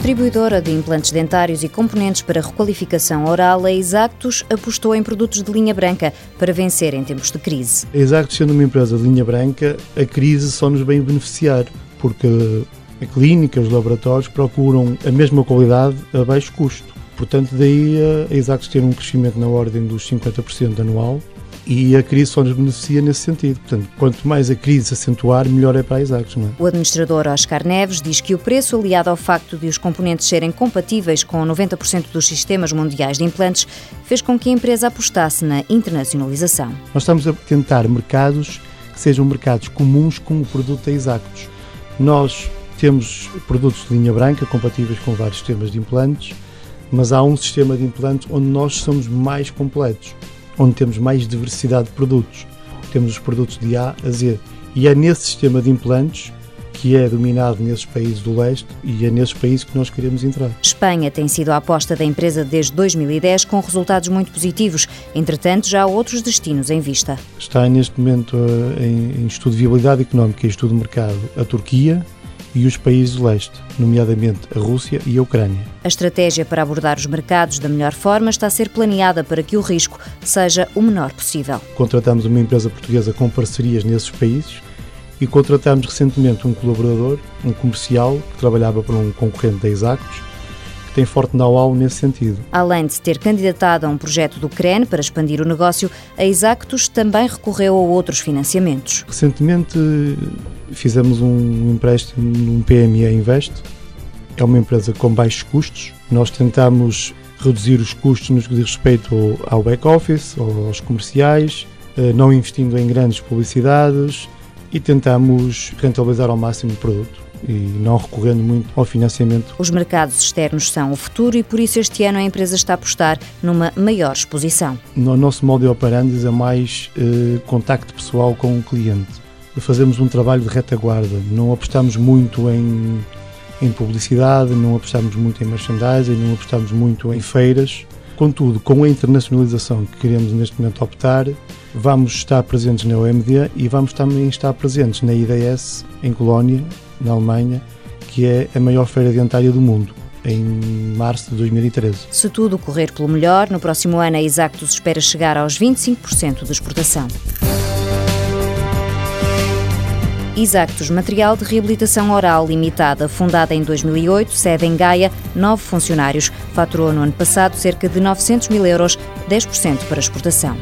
distribuidora de implantes dentários e componentes para requalificação oral, a Exactus apostou em produtos de linha branca para vencer em tempos de crise. A Exactus, sendo uma empresa de linha branca, a crise só nos vem beneficiar, porque a clínica, os laboratórios procuram a mesma qualidade a baixo custo. Portanto, daí a Exactus ter um crescimento na ordem dos 50% anual e a crise só nos beneficia nesse sentido. Portanto, quanto mais a crise se acentuar, melhor é para a. Não é? O administrador Oscar Neves diz que o preço, aliado ao facto de os componentes serem compatíveis com 90% dos sistemas mundiais de implantes, fez com que a empresa apostasse na internacionalização. Nós estamos a tentar mercados que sejam mercados comuns com o produto da Exactos. Nós temos produtos de linha branca compatíveis com vários sistemas de implantes, mas há um sistema de implantes onde nós somos mais completos onde temos mais diversidade de produtos. Temos os produtos de A a Z. E é nesse sistema de implantes que é dominado nesses países do leste e é nesses países que nós queremos entrar. Espanha tem sido a aposta da empresa desde 2010 com resultados muito positivos. Entretanto, já há outros destinos em vista. Está neste momento eh, em estudo de viabilidade económica e estudo de mercado a Turquia, e os países do leste, nomeadamente a Rússia e a Ucrânia. A estratégia para abordar os mercados da melhor forma está a ser planeada para que o risco seja o menor possível. Contratamos uma empresa portuguesa com parcerias nesses países e contratamos recentemente um colaborador, um comercial, que trabalhava para um concorrente da Exactos, que tem forte know-how nesse sentido. Além de se ter candidatado a um projeto do CREN para expandir o negócio, a Exactos também recorreu a outros financiamentos. Recentemente fizemos um empréstimo num PME Invest, é uma empresa com baixos custos. Nós tentamos reduzir os custos no que diz respeito ao back-office, aos comerciais, eh, não investindo em grandes publicidades e tentamos rentabilizar ao máximo o produto e não recorrendo muito ao financiamento. Os mercados externos são o futuro e por isso este ano a empresa está a apostar numa maior exposição. No nosso modo de operandi é mais eh, contacto pessoal com o cliente. Fazemos um trabalho de retaguarda, não apostamos muito em, em publicidade, não apostamos muito em merchandising, não apostamos muito em feiras. Contudo, com a internacionalização que queremos neste momento optar, vamos estar presentes na OMD e vamos também estar presentes na IDS em Colónia, na Alemanha, que é a maior feira dentária do mundo em março de 2013. Se tudo correr pelo melhor, no próximo ano a Exactus espera chegar aos 25% de exportação. Exactus Material de Reabilitação Oral Limitada, fundada em 2008, sede em Gaia, nove funcionários. Faturou no ano passado cerca de 900 mil euros, 10% para exportação.